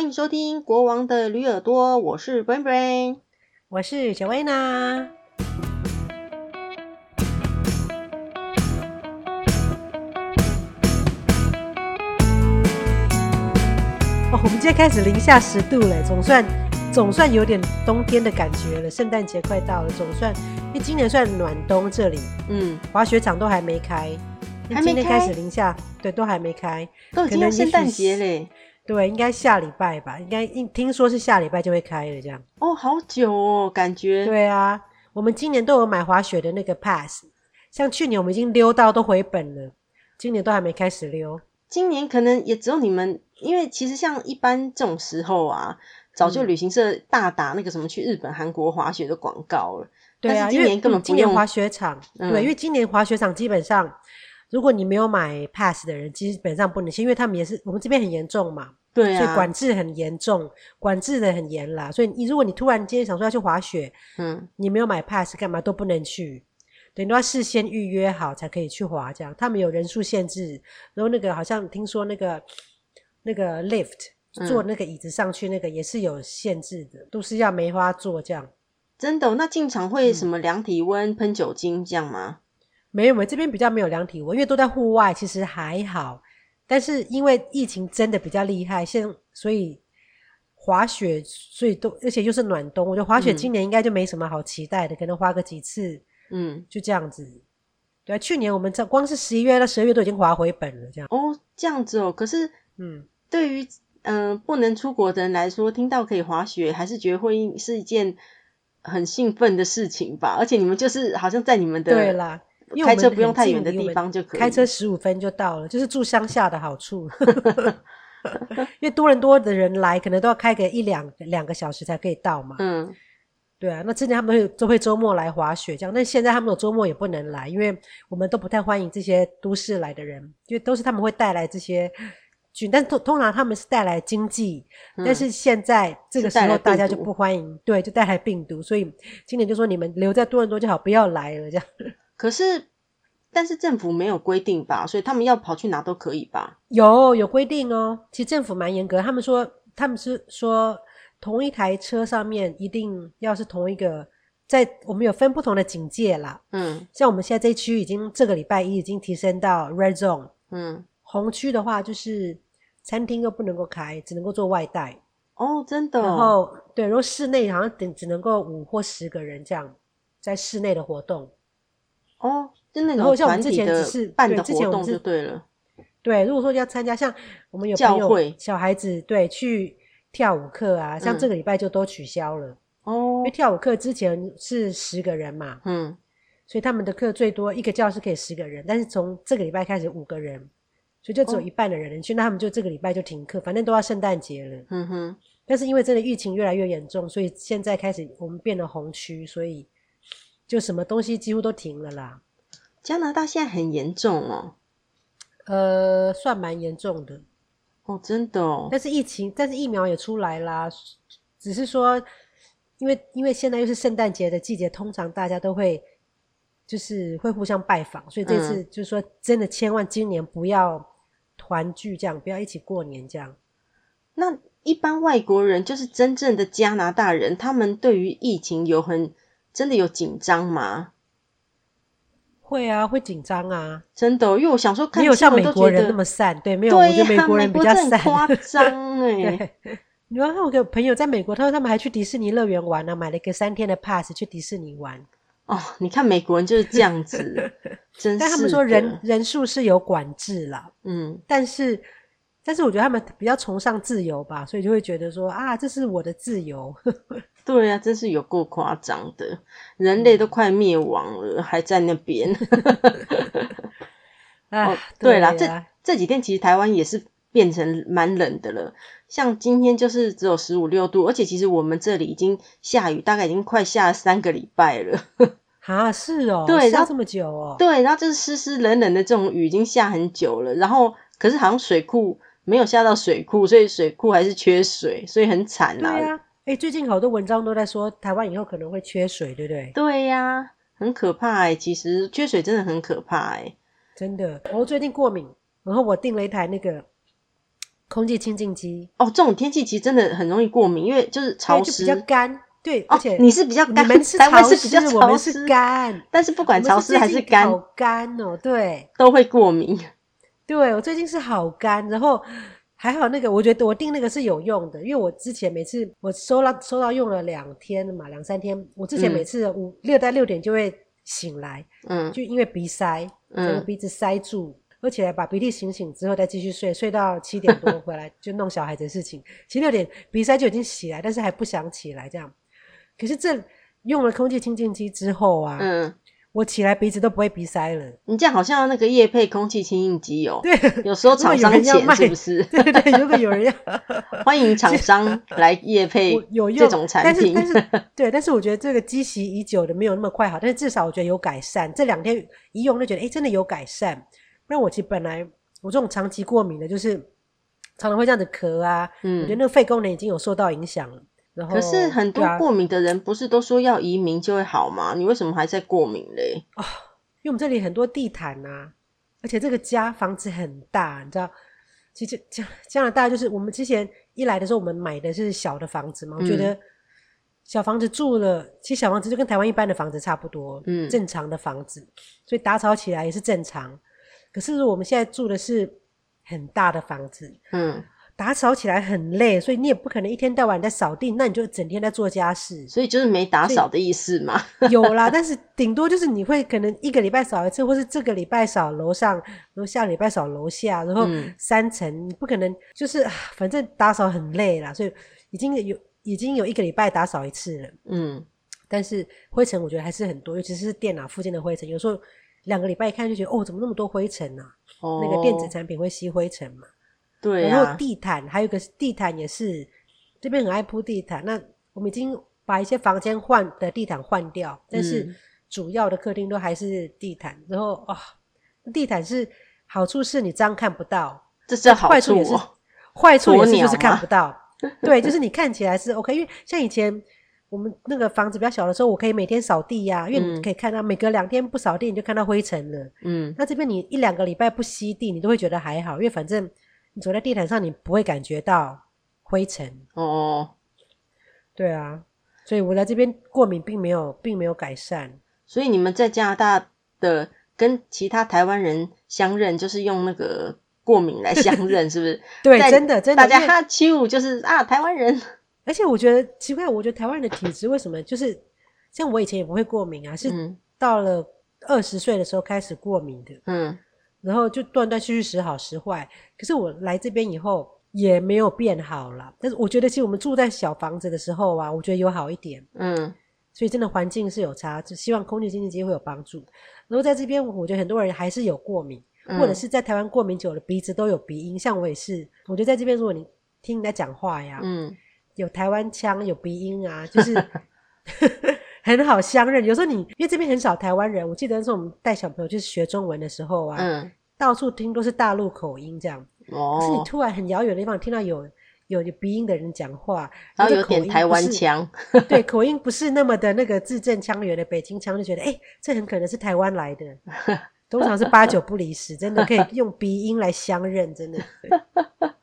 欢迎收听《国王的驴耳朵》，我是 Brain Brain，我是小薇娜。哦，我们今天开始零下十度了，总算总算有点冬天的感觉了。圣诞节快到了，总算，因为今年算暖冬，这里，嗯，滑雪场都还没开，还没开，今天开始零下，对，都还没开，都已经要圣诞节嘞。对，应该下礼拜吧，应该听说是下礼拜就会开了，这样。哦，好久哦，感觉。对啊，我们今年都有买滑雪的那个 pass，像去年我们已经溜到都回本了，今年都还没开始溜。今年可能也只有你们，因为其实像一般这种时候啊，早就旅行社大打那个什么去日本、韩国滑雪的广告了。对啊，今年根本不用，因为今年滑雪场，嗯、对，因为今年滑雪场基本上，如果你没有买 pass 的人，基本上不能去，因为他们也是我们这边很严重嘛。对啊，所以管制很严重，管制的很严啦。所以你如果你突然间想说要去滑雪，嗯，你没有买 pass 干嘛都不能去，对，你都要事先预约好才可以去滑。这样，他们有人数限制，然后那个好像听说那个那个 lift 坐那个椅子上去那个也是有限制的，嗯、都是要梅花座这样。真的、哦？那进场会什么量体温、喷、嗯、酒精这样吗？没有，没有，这边比较没有量体温，因为都在户外，其实还好。但是因为疫情真的比较厉害，现所以滑雪，所以都而且又是暖冬，我觉得滑雪今年应该就没什么好期待的，嗯、可能滑个几次，嗯，就这样子。对啊，去年我们这光是十一月到十二月都已经滑回本了，这样。哦，这样子哦。可是，嗯，对于嗯、呃、不能出国的人来说，听到可以滑雪，还是觉得会是一件很兴奋的事情吧。而且你们就是好像在你们的对啦。因为开车不用太远的地方就可以，开车十五分就到了，就是住乡下的好处。因为多伦多的人来，可能都要开个一两两个小时才可以到嘛。嗯，对啊，那之前他们会都会周末来滑雪这样，但现在他们有周末也不能来，因为我们都不太欢迎这些都市来的人，因为都是他们会带来这些菌，但通通常他们是带来经济，嗯、但是现在这个时候大家就不欢迎，对，就带来病毒，所以今年就说你们留在多伦多就好，不要来了这样。可是，但是政府没有规定吧，所以他们要跑去哪都可以吧？有有规定哦。其实政府蛮严格，他们说他们是说同一台车上面一定要是同一个，在我们有分不同的警戒啦。嗯，像我们现在这一区已经这个礼拜一已经提升到 Red Zone。嗯，红区的话就是餐厅又不能够开，只能够做外带。哦，真的。然后对，然后室内好像只只能够五或十个人这样在室内的活动。哦，就那种团体的办的活动就对了。对，如果说要参加，像我们有朋友教会小孩子，对，去跳舞课啊，像这个礼拜就都取消了。哦、嗯，因为跳舞课之前是十个人嘛，嗯，所以他们的课最多一个教室可以十个人，但是从这个礼拜开始五个人，所以就只有一半的人能去，哦、那他们就这个礼拜就停课，反正都要圣诞节了。嗯哼，但是因为真的疫情越来越严重，所以现在开始我们变了红区，所以。就什么东西几乎都停了啦。加拿大现在很严重哦，呃，算蛮严重的哦，真的哦。但是疫情，但是疫苗也出来啦。只是说，因为因为现在又是圣诞节的季节，通常大家都会就是会互相拜访，所以这次就是说，真的千万今年不要团聚，这样不要一起过年这样。那一般外国人，就是真正的加拿大人，他们对于疫情有很。真的有紧张吗？会啊，会紧张啊，真的、哦。因为我想说看，没有像美国人那么散，对，没有，对、啊，我觉得美国人比较散，夸张哎。你看，我有个朋友在美国，他说他们还去迪士尼乐园玩呢、啊，买了一个三天的 pass 去迪士尼玩。哦，你看美国人就是这样子，真是。但他们说人人数是有管制啦，嗯，但是。但是我觉得他们比较崇尚自由吧，所以就会觉得说啊，这是我的自由。对呀、啊，真是有够夸张的，人类都快灭亡了，还在那边。哦，对啦，这这几天其实台湾也是变成蛮冷的了，像今天就是只有十五六度，而且其实我们这里已经下雨，大概已经快下了三个礼拜了。啊，是哦，对，下这么久哦，对，然后就是湿湿冷冷的这种雨已经下很久了，然后可是好像水库。没有下到水库，所以水库还是缺水，所以很惨啊。对、啊，哎，最近好多文章都在说台湾以后可能会缺水，对不对？对呀、啊，很可怕哎。其实缺水真的很可怕哎，真的。我最近过敏，然后我订了一台那个空气清净机。哦，这种天气其实真的很容易过敏，因为就是潮湿，比较干。对，而且你是比较干，你们是潮湿，我们是干。但是不管潮湿还是干，好干哦，对，都会过敏。对，我最近是好干，然后还好那个，我觉得我订那个是有用的，因为我之前每次我收到收到用了两天嘛，两三天，我之前每次五六到六点就会醒来，嗯，就因为鼻塞，整个鼻子塞住，而且把鼻涕醒醒之后再继续睡，睡到七点多回来 就弄小孩子的事情，其实六点鼻塞就已经起来，但是还不想起来这样。可是这用了空气清净机之后啊，嗯。我起来鼻子都不会鼻塞了。你这样好像那个夜配空气清净机哦。对，有时候 厂商钱是不是？对 对对，如果有人要，欢迎厂商来夜配有这种产品。但是，但是对，但是我觉得这个积习已久的没有那么快好，但是至少我觉得有改善。这两天一用就觉得，哎，真的有改善。不然我其实本来我这种长期过敏的，就是常常会这样子咳啊。嗯，我觉得那个肺功能已经有受到影响了。可是很多过敏的人不是都说要移民就会好吗？啊、你为什么还在过敏嘞？哦，因为我们这里很多地毯啊，而且这个家房子很大，你知道，其实加加拿大就是我们之前一来的时候，我们买的是小的房子嘛，我觉得小房子住了，其实小房子就跟台湾一般的房子差不多，嗯，正常的房子，所以打扫起来也是正常。可是我们现在住的是很大的房子，嗯。打扫起来很累，所以你也不可能一天到晚在扫地，那你就整天在做家事，所以就是没打扫的意思嘛。有啦，但是顶多就是你会可能一个礼拜扫一次，或是这个礼拜扫楼上，然后下个礼拜扫楼下，然后三层，嗯、你不可能就是反正打扫很累啦，所以已经有已经有一个礼拜打扫一次了。嗯，但是灰尘我觉得还是很多，尤其是电脑附近的灰尘，有时候两个礼拜一看就觉得哦，怎么那么多灰尘啊？哦，那个电子产品会吸灰尘嘛。对、啊，然后地毯还有个地毯也是，这边很爱铺地毯。那我们已经把一些房间换的地毯换掉，但是主要的客厅都还是地毯。嗯、然后啊、哦，地毯是好处是你这样看不到，这是好处，坏处也是，坏处也是就是看不到。对，就是你看起来是 OK，因为像以前我们那个房子比较小的时候，我可以每天扫地呀、啊，因为你可以看到每隔两天不扫地你就看到灰尘了。嗯，那这边你一两个礼拜不吸地，你都会觉得还好，因为反正。你走在地毯上，你不会感觉到灰尘哦。对啊，所以我在这边过敏并没有，并没有改善。所以你们在加拿大的跟其他台湾人相认，就是用那个过敏来相 认，是不是？对，真的真的，大家哈七五就是啊，台湾人。而且我觉得奇怪，我觉得台湾人的体质为什么就是像我以前也不会过敏啊，是到了二十岁的时候开始过敏的。嗯。然后就断断续续时好时坏，可是我来这边以后也没有变好了。但是我觉得，其实我们住在小房子的时候啊，我觉得有好一点。嗯，所以真的环境是有差，就希望空气清净机会有帮助。然后在这边，我觉得很多人还是有过敏，嗯、或者是在台湾过敏久了，鼻子都有鼻音。像我也是，我觉得在这边，如果你听人家讲话呀，嗯，有台湾腔，有鼻音啊，就是 很好相认。有时候你因为这边很少台湾人，我记得那时候我们带小朋友去学中文的时候啊，嗯，到处听都是大陆口音这样。哦，可是你突然很遥远的地方听到有有有鼻音的人讲话，然后有点台湾腔，对，口音不是那么的那个字正腔圆的北京腔，就觉得哎，这很可能是台湾来的。通常是八九不离十，真的可以用鼻音来相认，真的。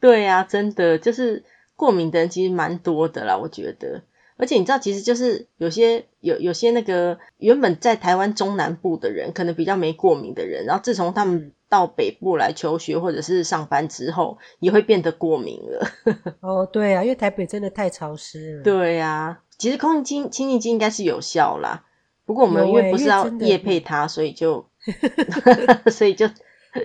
对呀、啊，真的就是过敏的人其实蛮多的啦，我觉得。而且你知道，其实就是有些有有些那个原本在台湾中南部的人，可能比较没过敏的人，然后自从他们到北部来求学或者是上班之后，也会变得过敏了。哦，对啊，因为台北真的太潮湿了。对啊，其实空气清清净机应该是有效啦，不过我们因为不是要夜配它，所以就 所以就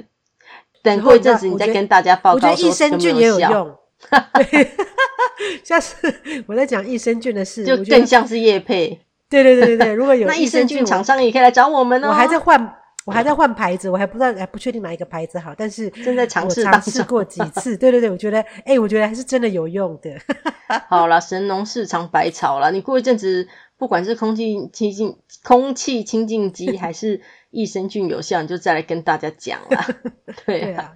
等过一阵子你再跟大家报告说益生菌也有用。对。下次我在讲益生菌的事，就更像是叶配。对对对对对，如果有那益生菌厂商也可以来找我们哦。我还在换，我还在换牌子，我还不知道，还不确定哪一个牌子好。但是正在尝试，尝试过几次。对对对，我觉得，哎、欸，我觉得还是真的有用的。好啦，神农氏尝百草啦。你过一阵子，不管是空气清净、空气清净机，还是益生菌有效，你就再来跟大家讲啦。对啊，对啊，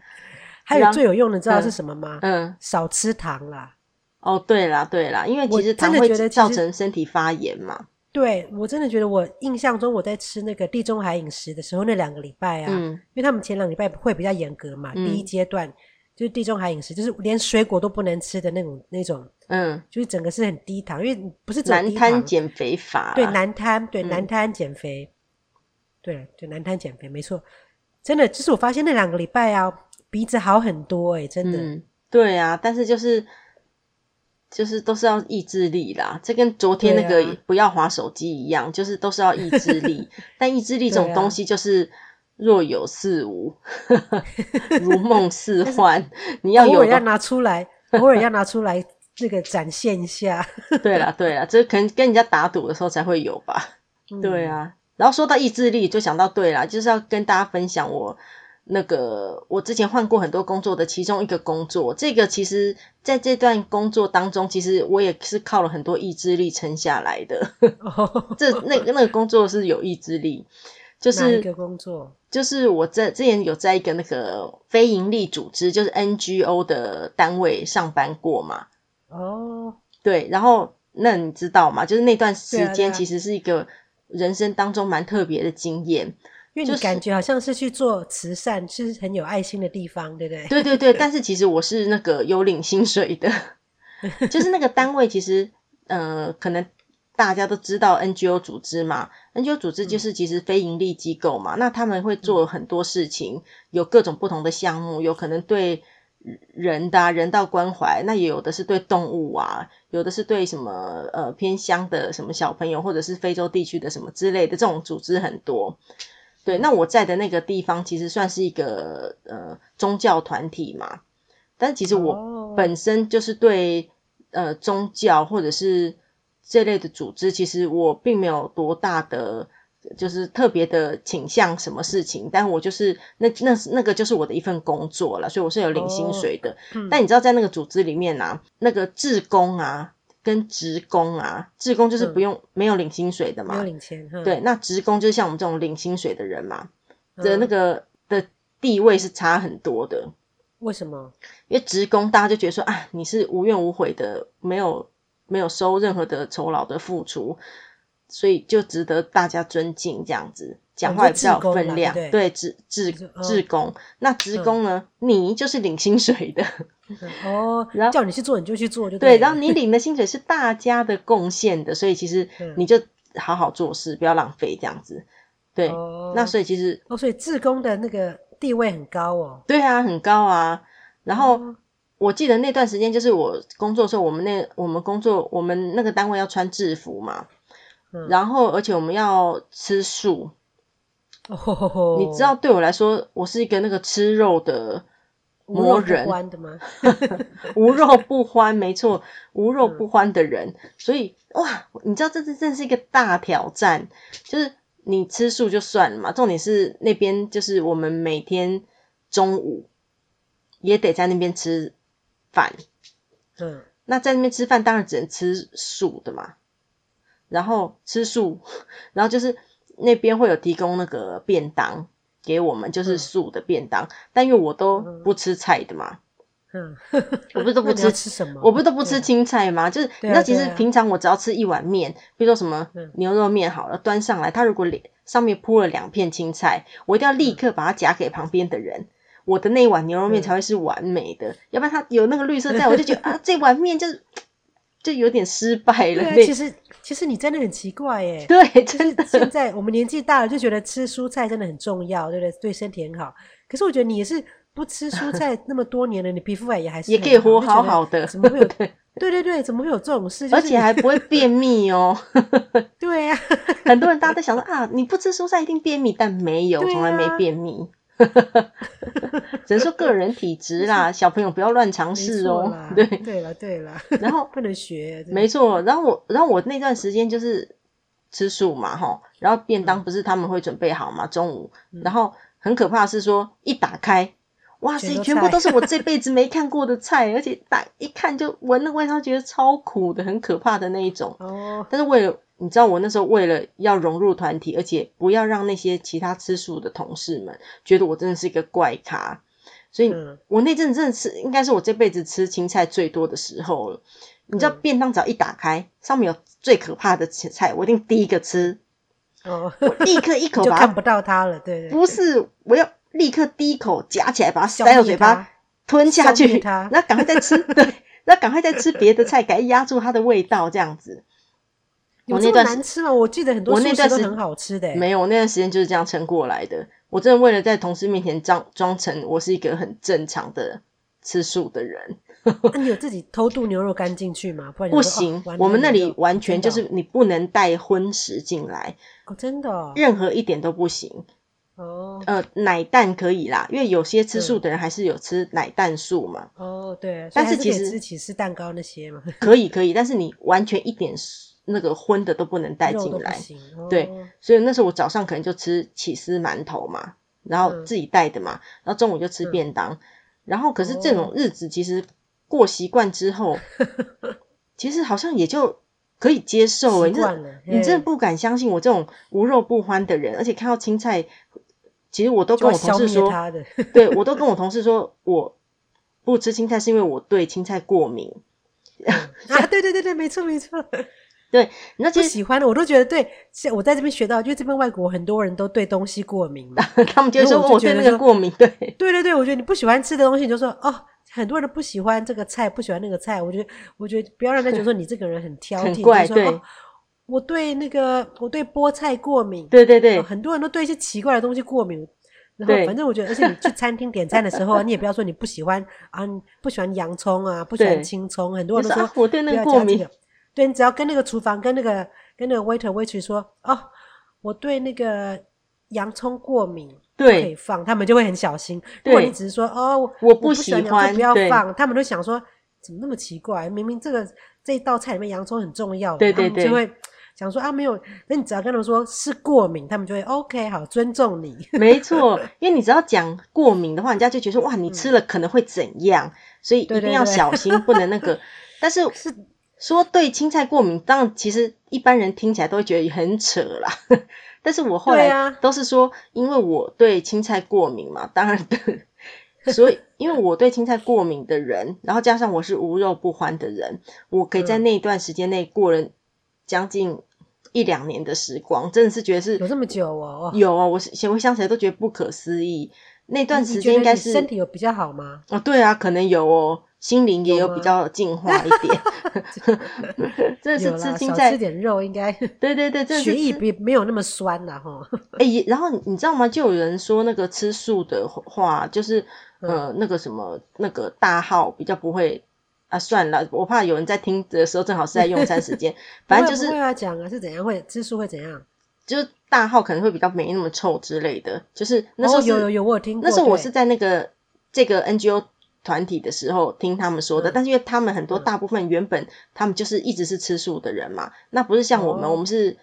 还有最有用的，知道是什么吗？嗯，少吃糖啦。哦，对啦，对啦，因为其实糖会造成身体发炎嘛。对，我真的觉得，我印象中我在吃那个地中海饮食的时候，那两个礼拜啊，嗯，因为他们前两个礼拜会比较严格嘛，嗯、第一阶段就是地中海饮食，就是连水果都不能吃的那种那种，嗯，就是整个是很低糖，因为不是难摊减肥法，对难摊，对难摊减肥，对对难摊减肥，没错，真的就是我发现那两个礼拜啊，鼻子好很多哎、欸，真的、嗯，对啊，但是就是就是都是要意志力啦，这跟昨天那个不要滑手机一样，啊、就是都是要意志力，但意志力这种东西就是。若有似无，如梦似幻。你要有偶尔要拿出来，偶尔要拿出来，这个展现一下。对啦，对啦，这可能跟人家打赌的时候才会有吧。嗯、对啊，然后说到意志力，就想到对啦，就是要跟大家分享我那个我之前换过很多工作的其中一个工作。这个其实在这段工作当中，其实我也是靠了很多意志力撑下来的。这那那个工作是有意志力。就是一个工作，就是我在之前有在一个那个非营利组织，就是 NGO 的单位上班过嘛。哦，对，然后那你知道吗？就是那段时间其实是一个人生当中蛮特别的经验，因为你感觉好像是去做慈善，是很有爱心的地方，对不对？对对对，但是其实我是那个有领薪水的，就是那个单位其实呃可能。大家都知道 NGO 组织嘛，NGO 组织就是其实非营利机构嘛，嗯、那他们会做很多事情，有各种不同的项目，有可能对人的、啊、人道关怀，那也有的是对动物啊，有的是对什么呃偏乡的什么小朋友，或者是非洲地区的什么之类的这种组织很多。对，那我在的那个地方其实算是一个呃宗教团体嘛，但其实我本身就是对呃宗教或者是。这类的组织，其实我并没有多大的，就是特别的倾向什么事情，但我就是那那那个就是我的一份工作了，所以我是有领薪水的。哦嗯、但你知道，在那个组织里面啊，那个志工啊跟职工啊，职工就是不用、嗯、没有领薪水的嘛，没有领钱。嗯、对，那职工就是像我们这种领薪水的人嘛，的那个的地位是差很多的。为什么？因为职工大家就觉得说啊，你是无怨无悔的，没有。没有收任何的酬劳的付出，所以就值得大家尊敬。这样子讲话也比较有分量。对，职职职工，那职工呢？你就是领薪水的哦。然后叫你去做，你就去做，就对。然后你领的薪水是大家的贡献的，所以其实你就好好做事，不要浪费这样子。对，那所以其实哦，所以志工的那个地位很高哦。对啊，很高啊。然后。我记得那段时间，就是我工作的时候，我们那我们工作，我们那个单位要穿制服嘛，嗯、然后而且我们要吃素。哦，你知道，对我来说，我是一个那个吃肉的魔人。无肉不欢的吗？无肉不欢，没错，无肉不欢的人。嗯、所以哇，你知道，这这真是一个大挑战。就是你吃素就算了嘛，重点是那边就是我们每天中午也得在那边吃。饭，嗯，那在那边吃饭当然只能吃素的嘛，然后吃素，然后就是那边会有提供那个便当给我们，就是素的便当，嗯、但因为我都不吃菜的嘛，嗯，我不是 都不吃吃什么？我不是都不吃青菜吗？就是你知道，其实平常我只要吃一碗面，比如说什么牛肉面好了，端上来，它如果上面铺了两片青菜，我一定要立刻把它夹给旁边的人。我的那一碗牛肉面才会是完美的，嗯、要不然它有那个绿色在，我就觉得啊，这碗面就就有点失败了。对、啊，其实其实你真的很奇怪耶。对，真的。现在我们年纪大了，就觉得吃蔬菜真的很重要，对不对？对身体很好。可是我觉得你也是不吃蔬菜那么多年了，你皮肤也还是也可以活好好的，怎么会有？对对对，怎么会有这种事？而且还不会便秘哦。对呀、啊，很多人大家都想说啊，你不吃蔬菜一定便秘，但没有，从来没便秘。只能说个人体质啦，小朋友不要乱尝试哦。对，对了，对了，然后 不能学。没错，然后我，然后我那段时间就是吃素嘛，哈，然后便当不是他们会准备好嘛，中午，然后很可怕是说一打开，哇塞，全部都是我这辈子没看过的菜，而且打一看就闻那味道，觉得超苦的，很可怕的那一种。哦，但是为了。你知道我那时候为了要融入团体，而且不要让那些其他吃素的同事们觉得我真的是一个怪咖，所以我那阵真的是应该是我这辈子吃青菜最多的时候了。你知道便当只要一打开，上面有最可怕的青菜，我一定第一个吃。哦，我立刻一口 把它看不到它了，对对，不是，我要立刻第一口夹起来把它塞到嘴巴，吞下去，那赶快再吃，对，那赶快再吃别的菜，赶快压住它的味道，这样子。我那段难吃吗？我记得很多我那段都很好吃的。没有，我那段时间就是这样撑过来的。我真的为了在同事面前装装成我是一个很正常的吃素的人。那 你有自己偷渡牛肉干进去吗？不，不行，哦、我们那里完全就是你不能带荤食进来。哦，真的、哦，任何一点都不行。哦，呃，奶蛋可以啦，因为有些吃素的人还是有吃奶蛋素嘛。哦，对，但是其实吃起司蛋糕那些嘛，可以可以，但是你完全一点那个荤的都不能带进来。哦、对，所以那时候我早上可能就吃起司馒头嘛，然后自己带的嘛，嗯、然后中午就吃便当，嗯、然后可是这种日子其实。过习惯之后，其实好像也就可以接受了。你真的不敢相信我这种无肉不欢的人，而且看到青菜，其实我都跟我同事说，对，我都跟我同事说，我不吃青菜是因为我对青菜过敏。啊，对对对对，没错没错。对，那其实喜欢的我都觉得对。我在这边学到，因为这边外国很多人都对东西过敏嘛，他们就说我对那个过敏。对对对对，我觉得你不喜欢吃的东西，你就说哦。很多人都不喜欢这个菜，不喜欢那个菜。我觉得，我觉得不要让人觉得说你这个人很挑剔。很怪，说对、哦。我对那个，我对菠菜过敏。对对对、哦。很多人都对一些奇怪的东西过敏。然后，反正我觉得，而且你去餐厅点餐的时候，你也不要说你不喜欢啊，不喜欢洋葱啊，不喜欢青葱。很多人都说、啊、我对那个过敏。对，你只要跟那个厨房跟那个跟那个 waiter waitress 说哦，我对那个洋葱过敏。对，可以放，他们就会很小心。如果你只是说哦，我不喜欢，就不要放，他们都想说怎么那么奇怪？明明这个这一道菜里面洋葱很重要，对对对，就会想说啊，没有。那你只要跟他们说是过敏，他们就会 OK，好，尊重你。没错，因为你只要讲过敏的话，人家就觉得哇，你吃了可能会怎样，所以一定要小心，不能那个。但是是说对青菜过敏，当然其实一般人听起来都会觉得很扯啦。但是我后来都是说，因为我对青菜过敏嘛，当然对，所以因为我对青菜过敏的人，然后加上我是无肉不欢的人，我可以在那一段时间内过了将近一两年的时光，真的是觉得是有这么久哦，有啊，我想回想起来都觉得不可思议。那段时间应该是身体有比较好吗？哦，对啊，可能有哦。心灵也有比较进化一点，这是吃青菜，吃点肉应该。对对对，这是血液比没有那么酸了哈。哎、欸，然后你知道吗？就有人说那个吃素的话，就是呃那个什么那个大号比较不会啊。算了，我怕有人在听的时候正好是在用餐时间，反正就是不会要讲啊，是怎样会吃素会怎样？就是大号可能会比较没那么臭之类的。就是那时候、哦、有有有我有听过，那时候我是在那个这个 NGO。团体的时候听他们说的，嗯、但是因为他们很多大部分原本他们就是一直是吃素的人嘛，嗯、那不是像我们，哦、我们是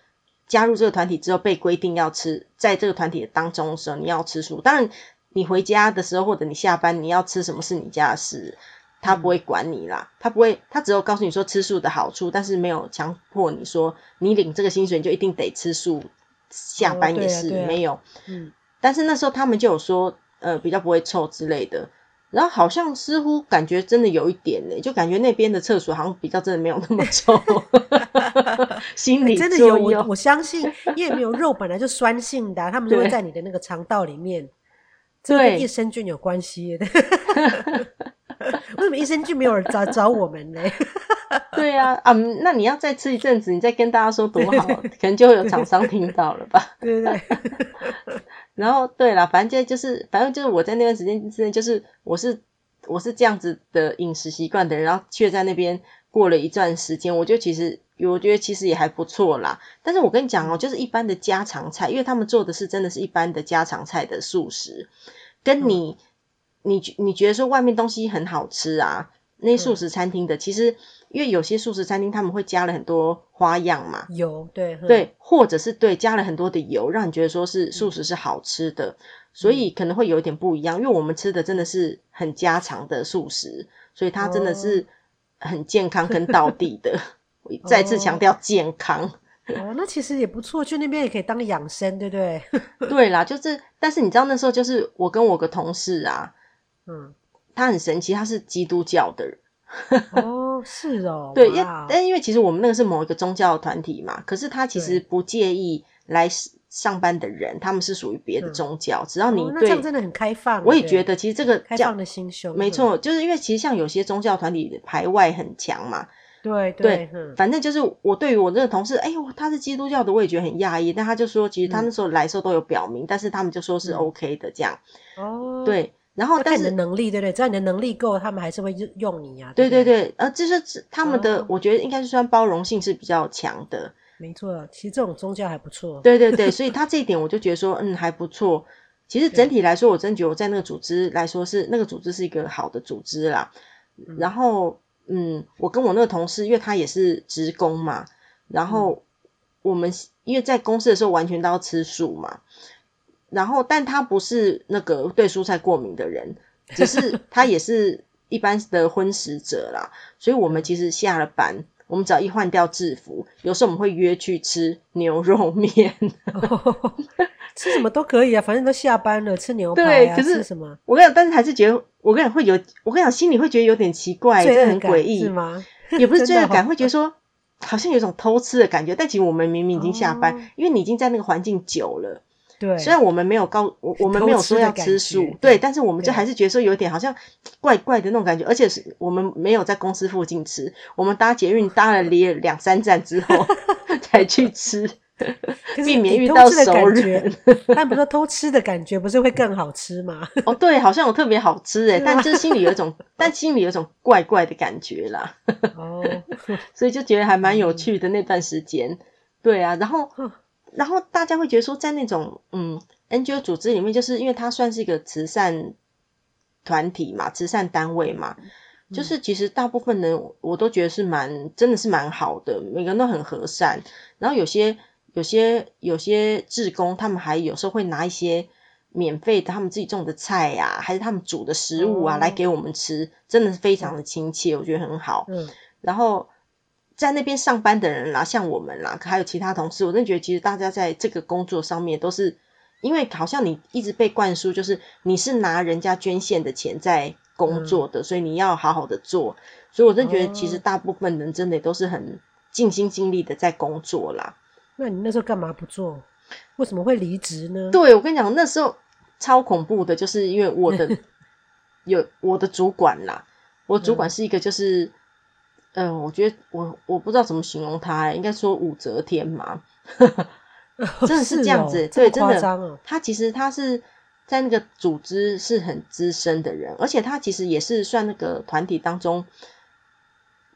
加入这个团体之后被规定要吃，在这个团体当中的时候你要吃素。当然你回家的时候或者你下班你要吃什么是你家的事，他不会管你啦，嗯、他不会，他只有告诉你说吃素的好处，但是没有强迫你说你领这个薪水你就一定得吃素，下班也是、哦啊啊、没有。嗯，但是那时候他们就有说，呃，比较不会臭之类的。然后好像似乎感觉真的有一点呢，就感觉那边的厕所好像比较真的没有那么臭 心理真的有我我相信，因为没有肉本来就酸性的，他们就会在你的那个肠道里面，这跟益生菌有关系的。为什么益生菌没有人找找我们呢？对啊，啊，那你要再吃一阵子，你再跟大家说多好，可能就会有厂商听到了吧？对对。然后对了，反正就是，反正就是我在那段时间之内，就是我是我是这样子的饮食习惯的人，然后却在那边过了一段时间，我就其实我觉得其实也还不错啦。但是我跟你讲哦，就是一般的家常菜，因为他们做的是真的是一般的家常菜的素食，跟你、嗯、你你觉得说外面东西很好吃啊，那些素食餐厅的、嗯、其实。因为有些素食餐厅他们会加了很多花样嘛，油对对，或者是对加了很多的油，让你觉得说是素食是好吃的，嗯、所以可能会有一点不一样。因为我们吃的真的是很家常的素食，所以它真的是很健康跟道地的。我再次强调健康哦。哦，那其实也不错，去那边也可以当养生，对不对？对啦，就是，但是你知道那时候就是我跟我个同事啊，嗯，他很神奇，他是基督教的人。哦，是哦，对，因但因为其实我们那个是某一个宗教团体嘛，可是他其实不介意来上班的人，他们是属于别的宗教，嗯、只要你对、这样真的很开放。我也觉得，其实这个开放的心胸，没错，就是因为其实像有些宗教团体排外很强嘛。对对，对反正就是我对于我这个同事，哎呦，他是基督教的，我也觉得很讶异。但他就说，其实他那时候来的时候都有表明，嗯、但是他们就说是 OK 的这样。哦，对，然后但是你的能力，对不对？只要你的能力够，他们还是会用你啊。对对对，呃，就是他们的，哦、我觉得应该是算包容性是比较强的。没错，其实这种宗教还不错。对对对，所以他这一点我就觉得说，嗯，还不错。其实整体来说，我真觉得我在那个组织来说是那个组织是一个好的组织啦。嗯、然后。嗯，我跟我那个同事，因为他也是职工嘛，然后我们因为在公司的时候完全都要吃素嘛，然后但他不是那个对蔬菜过敏的人，只是 他也是一般的荤食者啦，所以我们其实下了班，我们只要一换掉制服，有时候我们会约去吃牛肉面。吃什么都可以啊，反正都下班了，吃牛排啊，对，可是什么？我跟你讲，但是还是觉得，我跟你讲会有，我跟你讲，心里会觉得有点奇怪，很诡异，是吗？也不是 罪恶感，会觉得说好像有一种偷吃的感觉，但其实我们明明已经下班，哦、因为你已经在那个环境久了。对，虽然我们没有告我，我们没有说要吃素，对，对，但是我们就还是觉得说有点好像怪怪的那种感觉，而且是我们没有在公司附近吃，我们搭捷运搭了 离两三站之后 才去吃。避免遇到熟人，但不是偷吃的感觉，不是会更好吃吗？哦，对，好像有特别好吃 诶，但就是心里有一种，但心里有一种怪怪的感觉啦。哦，所以就觉得还蛮有趣的那段时间。对啊，然后，然后大家会觉得说，在那种嗯 NGO 组织里面，就是因为它算是一个慈善团体嘛，慈善单位嘛，就是其实大部分人我都觉得是蛮，真的是蛮好的，每个人都很和善，然后有些。有些有些志工，他们还有时候会拿一些免费的他们自己种的菜呀、啊，还是他们煮的食物啊，来给我们吃，真的是非常的亲切，我觉得很好。嗯，然后在那边上班的人啦，像我们啦，还有其他同事，我真的觉得其实大家在这个工作上面都是，因为好像你一直被灌输，就是你是拿人家捐献的钱在工作的，所以你要好好的做。所以我真的觉得，其实大部分人真的都是很尽心尽力的在工作啦。那你那时候干嘛不做？为什么会离职呢？对，我跟你讲，那时候超恐怖的，就是因为我的 有我的主管啦，我主管是一个就是，嗯、呃，我觉得我我不知道怎么形容他，应该说武则天嘛，真的是这样子，对，真的，他其实他是在那个组织是很资深的人，而且他其实也是算那个团体当中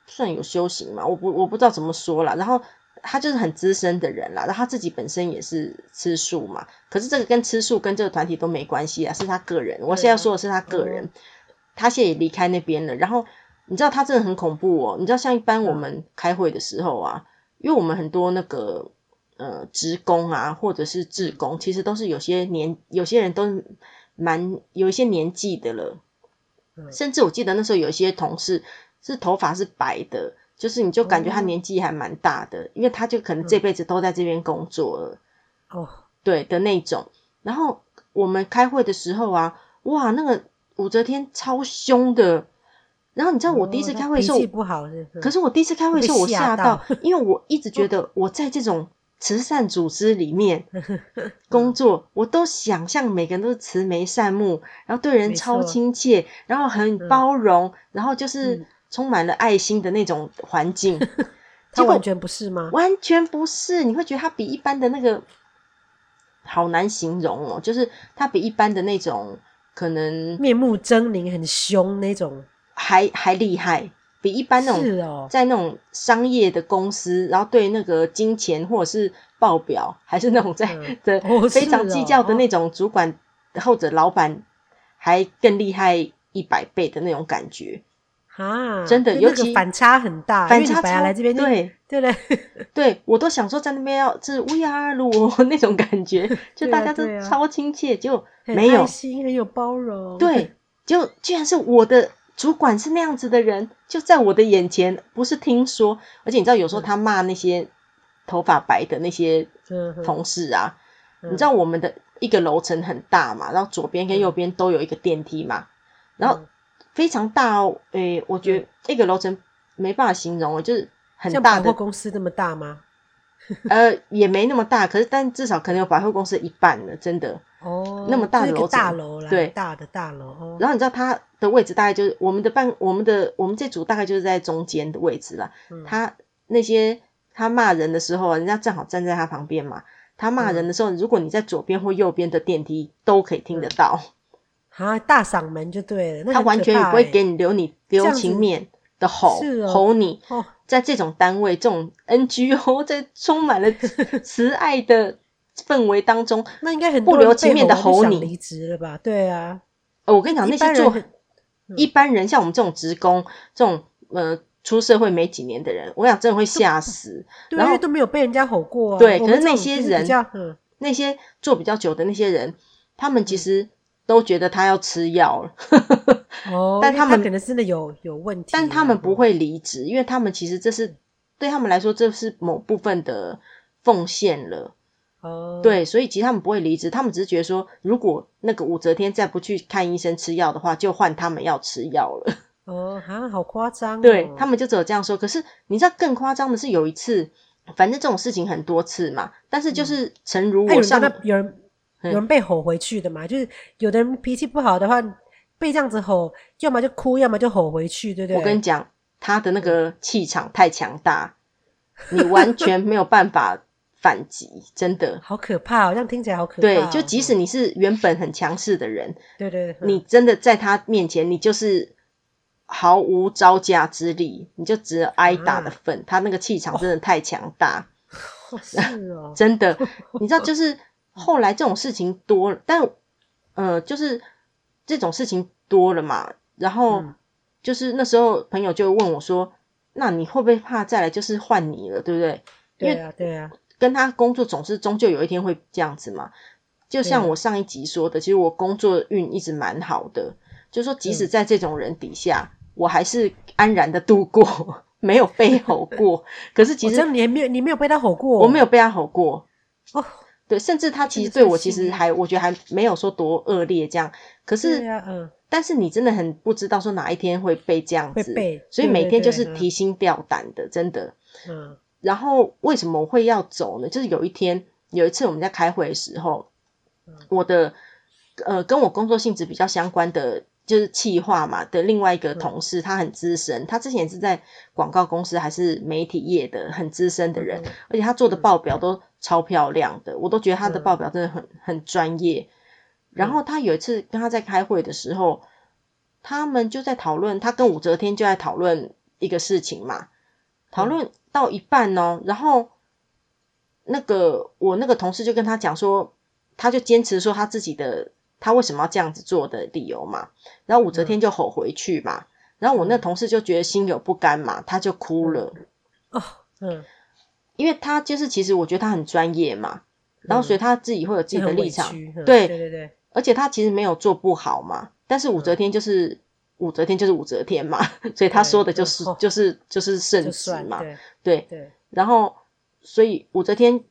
算有修行嘛，我不我不知道怎么说啦，然后。他就是很资深的人啦，然后他自己本身也是吃素嘛。可是这个跟吃素跟这个团体都没关系啊，是他个人。我现在说的是他个人，他现在也离开那边了。然后你知道他真的很恐怖哦。你知道像一般我们开会的时候啊，因为我们很多那个呃职工啊，或者是志工，其实都是有些年有些人都蛮有一些年纪的了。甚至我记得那时候有一些同事是头发是白的。就是你就感觉他年纪还蛮大的，因为他就可能这辈子都在这边工作了，哦，对的那种。然后我们开会的时候啊，哇，那个武则天超凶的。然后你知道我第一次开会的时候，脾气不好是不是？可是我第一次开会的时候我吓到，因为我一直觉得 我在这种慈善组织里面工 作，我都想象每个人都是慈眉善目，然后对人超亲切，然后很包容，然后就是。充满了爱心的那种环境，他完全不是吗？完全不是，你会觉得他比一般的那个好难形容哦，就是他比一般的那种可能面目狰狞、很凶那种还还厉害，比一般那种在那种商业的公司，然后对那个金钱或者是报表，还是那种在的非常计较的那种主管或者老板，还更厉害一百倍的那种感觉。啊，真的，尤其反差很大，反差来这边，对对对，对我都想说在那边要是 VR 路 那种感觉，就大家都超亲切，就没有心，很有包容，对，就居然是我的主管是那样子的人，就在我的眼前，不是听说，而且你知道有时候他骂那些头发白的那些同事啊，你知道我们的一个楼层很大嘛，然后左边跟右边都有一个电梯嘛，然后。非常大哦，诶、欸，我觉得一个楼层没办法形容哦，就是很大百货公司这么大吗？呃，也没那么大，可是但至少可能有百货公司一半了，真的。哦，那么大的楼层，大楼啦，对，大的大楼。哦。然后你知道它的位置大概就是我们的办，我们的我们这组大概就是在中间的位置啦。嗯。他那些他骂人的时候，人家正好站在他旁边嘛。他骂人的时候，嗯，如果你在左边或右边的电梯都可以听得到。啊，大嗓门就对了。那欸，他完全也不会给你留你留情面的吼，哦，吼你。哦。在这种单位，这种 NGO，在充满了 慈爱的氛围当中，那应该很不留情面的吼你离职了吧？对啊，我跟你讲，那些做一般人，像我们这种职工，这种呃出社会没几年的人，我想真的会吓死。然后都没有被人家吼过，对。可是那些人，那些做比较久的那些人，他们其实都觉得他要吃药了。哦，但他们可能真的有有问题，但他们不会离职，因为他们其实这是对他们来说，这是某部分的奉献了。哦，对，所以其实他们不会离职，他们只是觉得说，如果那个武则天再不去看医生吃药的话，就换他们要吃药了。哦，啊，好夸张哦。对，他们就只有这样说。可是你知道更夸张的是，有一次，反正这种事情很多次嘛，但是就是诚如我上，嗯，有人有人被吼回去的嘛，就是有的人脾气不好的话。被这样子吼，要么就哭，要么就吼回去，对不对？我跟你讲，他的那个气场太强大，你完全没有办法反击，真的。好可怕，好像听起来好可怕。对，就即使你是原本很强势的人，对对对，你真的在他面前，你就是毫无招架之力，你就只有挨打的份。啊、他那个气场真的太强大，哦是哦，真的。你知道，就是后来这种事情多了，但呃，就是。这种事情多了嘛，然后就是那时候朋友就问我说：“嗯、那你会不会怕再来就是换你了，对不对？”对啊，对啊，跟他工作总是终究有一天会这样子嘛。就像我上一集说的，其实我工作运一直蛮好的，就是说即使在这种人底下，嗯、我还是安然的度过，没有被吼过。可是其实你没有，你没有被他吼过，我没有被他吼过。哦。对，甚至他其实对我其实还，我觉得还没有说多恶劣这样。可是，啊、嗯，但是你真的很不知道说哪一天会被这样子，所以每天就是提心吊胆的，真的。嗯。然后为什么我会要走呢？就是有一天，有一次我们在开会的时候，嗯、我的呃跟我工作性质比较相关的。就是企划嘛的另外一个同事，他很资深，他之前是在广告公司还是媒体业的很资深的人，而且他做的报表都超漂亮的，我都觉得他的报表真的很很专业。然后他有一次跟他在开会的时候，他们就在讨论，他跟武则天就在讨论一个事情嘛，讨论到一半哦，然后那个我那个同事就跟他讲说，他就坚持说他自己的。他为什么要这样子做的理由嘛？然后武则天就吼回去嘛。嗯、然后我那同事就觉得心有不甘嘛，他就哭了。哦，嗯，因为他就是其实我觉得他很专业嘛，嗯、然后所以他自己会有自己的立场。嗯、对对对对。而且他其实没有做不好嘛，但是武则天就是、嗯、武则天就是武则天嘛，所以他说的就是就是就是圣旨嘛。对。然后所以武则天。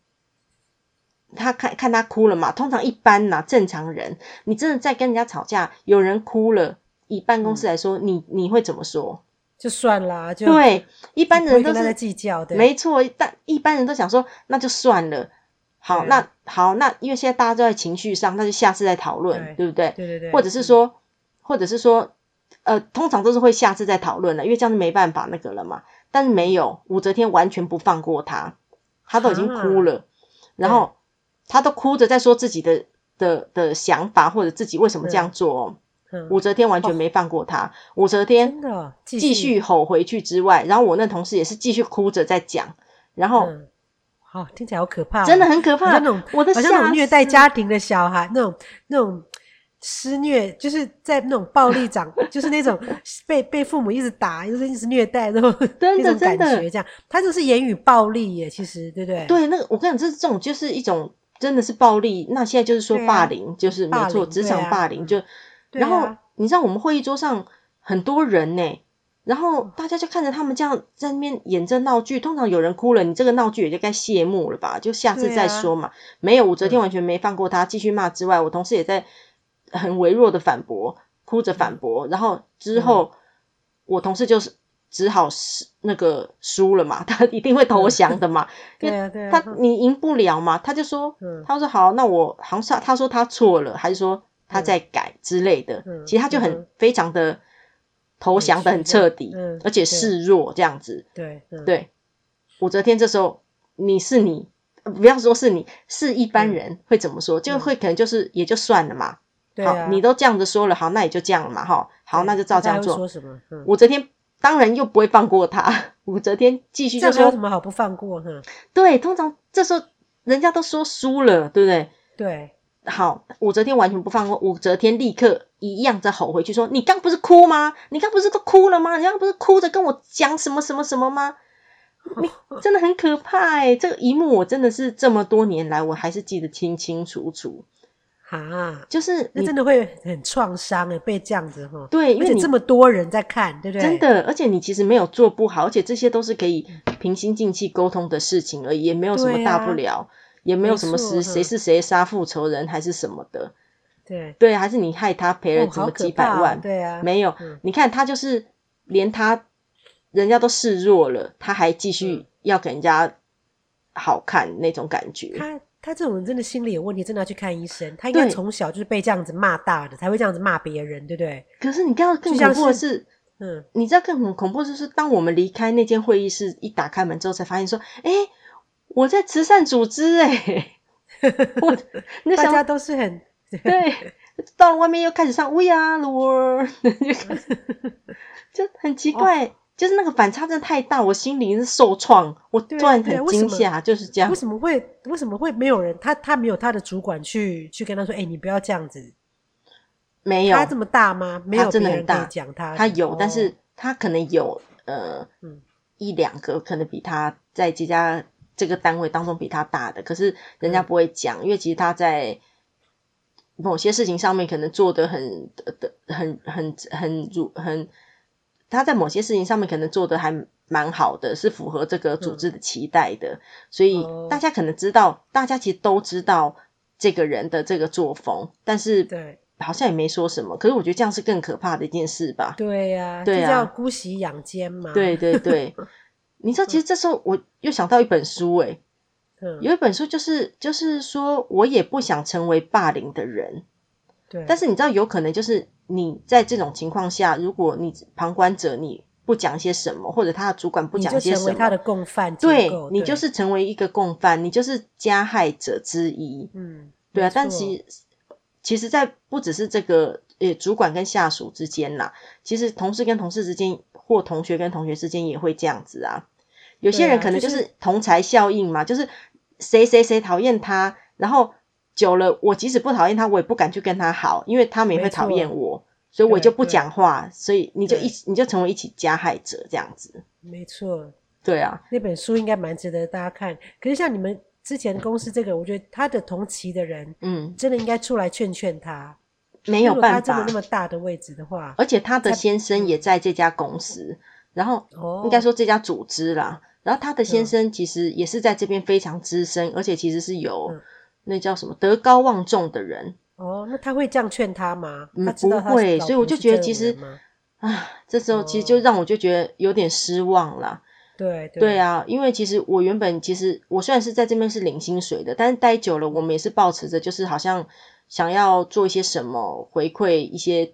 他看看他哭了嘛？通常一般呐，正常人，你真的在跟人家吵架，有人哭了，以办公室来说，嗯、你你会怎么说？就算啦，就对，一般人都是在计较的，没错。但一般人都想说，那就算了。好，啊、那好，那因为现在大家都在情绪上，那就下次再讨论，对，对不对？对对对。或者是说，嗯、或者是说，呃，通常都是会下次再讨论了，因为这样子没办法那个了嘛。但是没有，武则天完全不放过他，他都已经哭了，啊、然后。他都哭着在说自己的的的想法，或者自己为什么这样做。武则天完全没放过他，武则天继续吼回去之外，然后我那同事也是继续哭着在讲，然后，好听起来好可怕，真的很可怕。那种我的好像那种虐待家庭的小孩，那种那种施虐，就是在那种暴力长，就是那种被被父母一直打，就是一直虐待，然后那种感觉这样，他就是言语暴力耶，其实对不对？对，那个我跟你讲，这这种就是一种。真的是暴力，那现在就是说霸凌，啊、就是没错，职场霸凌就。然后你知道我们会议桌上很多人呢，然后大家就看着他们这样在那边演这闹剧。通常有人哭了，你这个闹剧也就该谢幕了吧？就下次再说嘛。啊、没有，武则天完全没放过他，继续骂之外，我同事也在很微弱的反驳，哭着反驳。然后之后，我同事就是只好是那个输了嘛，他一定会投降的嘛。对啊，对啊。他你赢不了嘛，他就说，他说好，那我好像他说他错了，还是说他在改之类的。其实他就很非常的投降的很彻底，而且示弱这样子。对对，武则天这时候你是你，不要说是你，是一般人会怎么说？就会可能就是也就算了嘛。好，你都这样子说了，好，那也就这样了嘛，哈，好，那就照这样做。说什么？武则天当然又不会放过他。武则天继续就说：“有什么好不放过？”哈，对，通常这时候人家都说输了，对不对？对，好，武则天完全不放过。武则天立刻一样再吼回去说：“你刚不是哭吗？你刚不是都哭了吗？你刚不是哭着跟我讲什么什么什么吗？你真的很可怕哎！这个一幕我真的是这么多年来我还是记得清清楚楚。”啊，就是那真的会很创伤诶，被这样子哈。对，因为你这么多人在看，对不对？真的，而且你其实没有做不好，而且这些都是可以平心静气沟通的事情而已，也没有什么大不了，也没有什么是谁是谁杀父仇人还是什么的。对对，还是你害他赔了什么几百万？对啊，没有。你看他就是连他人家都示弱了，他还继续要给人家好看那种感觉。他这种人真的心理有问题，真的要去看医生。他应该从小就是被这样子骂大的，才会这样子骂别人，对不对？可是你知道更恐怖的是，嗯，你知道更恐怖的是，当我们离开那间会议室，一打开门之后，才发现说，哎，我在慈善组织，哎，我那大家都是很对，到了外面又开始上 We Are the World，就很奇怪。哦就是那个反差真的太大，我心里是受创，我突然很惊吓，就是这样。为什么会为什么会没有人？他他没有他的主管去去跟他说，哎、欸，你不要这样子。没有，他这么大吗？没有，真的很大。讲他，他有，但是他可能有呃、嗯、一两个，可能比他在这家这个单位当中比他大的，可是人家不会讲，嗯、因为其实他在某些事情上面可能做得很的很很很如。很他在某些事情上面可能做的还蛮好的，是符合这个组织的期待的，嗯、所以大家可能知道，大家其实都知道这个人的这个作风，但是对，好像也没说什么。可是我觉得这样是更可怕的一件事吧？对呀、啊，对啊，叫姑息养奸嘛。对对对，你知道，其实这时候我又想到一本书、欸，诶、嗯、有一本书就是就是说我也不想成为霸凌的人。对，但是你知道，有可能就是你在这种情况下，如果你旁观者你不讲些什么，或者他的主管不讲些什么，你就成为他的共犯。对，你就是成为一个共犯，你就是加害者之一。嗯，对啊。但其实，其实，在不只是这个呃主管跟下属之间啦，其实同事跟同事之间，或同学跟同学之间也会这样子啊。有些人可能就是同才效应嘛，就是谁谁谁讨厌他，然后。久了，我即使不讨厌他，我也不敢去跟他好，因为他们也会讨厌我，所以我就不讲话。所以你就一起，你就成为一起加害者这样子。没错，对啊，那本书应该蛮值得大家看。可是像你们之前公司这个，我觉得他的同期的人，嗯，真的应该出来劝劝他。没有办法，他真的那么大的位置的话，而且他的先生也在这家公司，然后应该说这家组织啦，然后他的先生其实也是在这边非常资深，而且其实是有。那叫什么德高望重的人哦？那他会这样劝他吗？嗯，不会，所以我就觉得其实啊，这时候其实就让我就觉得有点失望了。对对，对啊，因为其实我原本其实我虽然是在这边是领薪水的，但是待久了，我们也是抱持着就是好像想要做一些什么回馈一些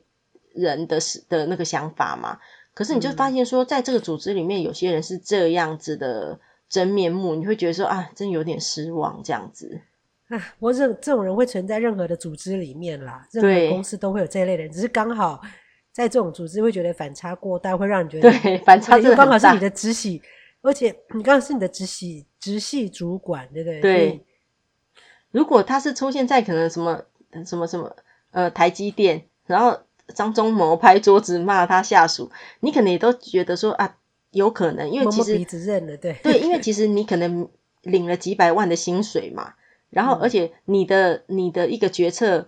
人的的那个想法嘛。可是你就发现说，在这个组织里面，有些人是这样子的真面目，你会觉得说啊，真有点失望这样子。啊，我这这种人会存在任何的组织里面啦，任何公司都会有这一类人，只是刚好在这种组织会觉得反差过大，会让你觉得对反差就刚好是你的直系，而且你刚好是你的直系直系主管，对不对？对。如果他是出现在可能什么什么什么呃台积电，然后张忠谋拍桌子骂他下属，你可能也都觉得说啊，有可能，因为其实鼻子认了，对对，因为其实你可能领了几百万的薪水嘛。然后，而且你的、嗯、你的一个决策，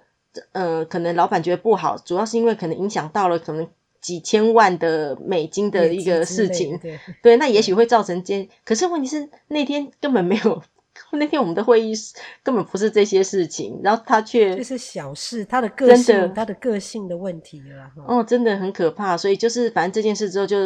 呃，可能老板觉得不好，主要是因为可能影响到了可能几千万的美金的一个事情，对，对，那也许会造成间。可是问题是那天根本没有，那天我们的会议根本不是这些事情，然后他却这是小事，他的个性，他的个性的问题了。哦，真的很可怕，所以就是反正这件事之后就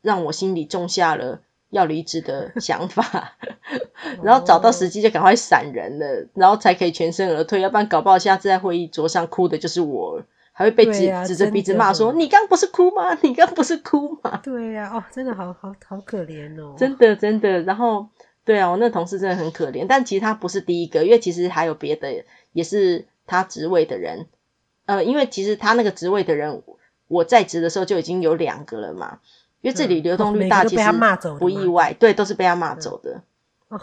让我心里种下了要离职的 想法，然后找到时机就赶快闪人了，然后才可以全身而退，要不然搞不好下次在会议桌上哭的就是我，还会被指、啊、指着鼻子骂说：“你刚不是哭吗？你刚不是哭吗？”对呀、啊，哦，真的好好好可怜哦，真的真的。然后，对啊，我那同事真的很可怜，但其实他不是第一个，因为其实还有别的，也是他职位的人。呃，因为其实他那个职位的人，我在职的时候就已经有两个了嘛。因为这里流动率大，其实不意外，对，都是被他骂走的。哦，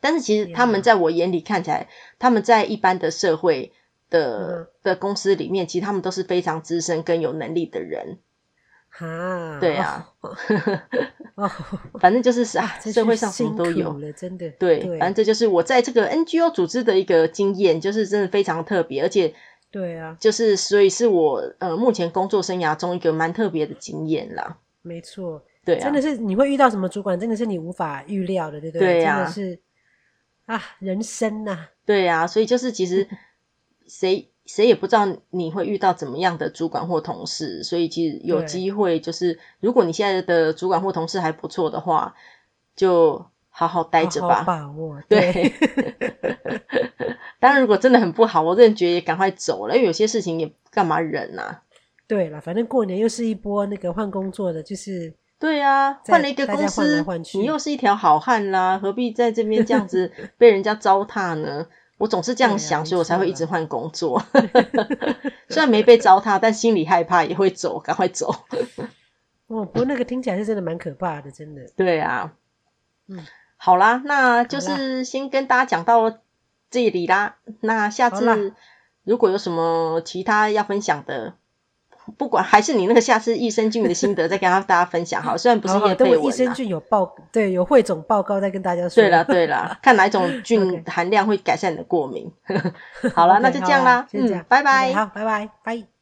但是其实他们在我眼里看起来，他们在一般的社会的的公司里面，其实他们都是非常资深跟有能力的人。啊，对啊，反正就是啊，社会上什么都有，真的。对，反正这就是我在这个 NGO 组织的一个经验，就是真的非常特别，而且。对啊，就是所以是我呃目前工作生涯中一个蛮特别的经验啦。没错，对啊，真的是你会遇到什么主管，真的是你无法预料的，对不对？对呀，真的是啊，人生呐。对呀，所以就是其实 谁谁也不知道你会遇到怎么样的主管或同事，所以其实有机会就是如果你现在的主管或同事还不错的话，就好好待着吧，好好把握。对。当然，如果真的很不好，我真的觉得也赶快走了，因为有些事情也干嘛忍啊？对了，反正过年又是一波那个换工作的，就是对啊，换了一个公司，换换你又是一条好汉啦，何必在这边这样子 被人家糟蹋呢？我总是这样想，啊、所以我才会一直换工作。虽然没被糟蹋，但心里害怕，也会走，赶快走。哦，不过那个听起来是真的蛮可怕的，真的。对啊，嗯，好啦，那就是先跟大家讲到。这里啦，那下次如果有什么其他要分享的，不管 还是你那个下次益生菌的心得，再跟大家分享好。虽然不是叶配文，益生菌有报对有汇总报告，再跟大家说。对了对了，看哪一种菌含量会改善你的过敏。好了，那就这样啦，先这样，拜拜，好，拜拜，拜。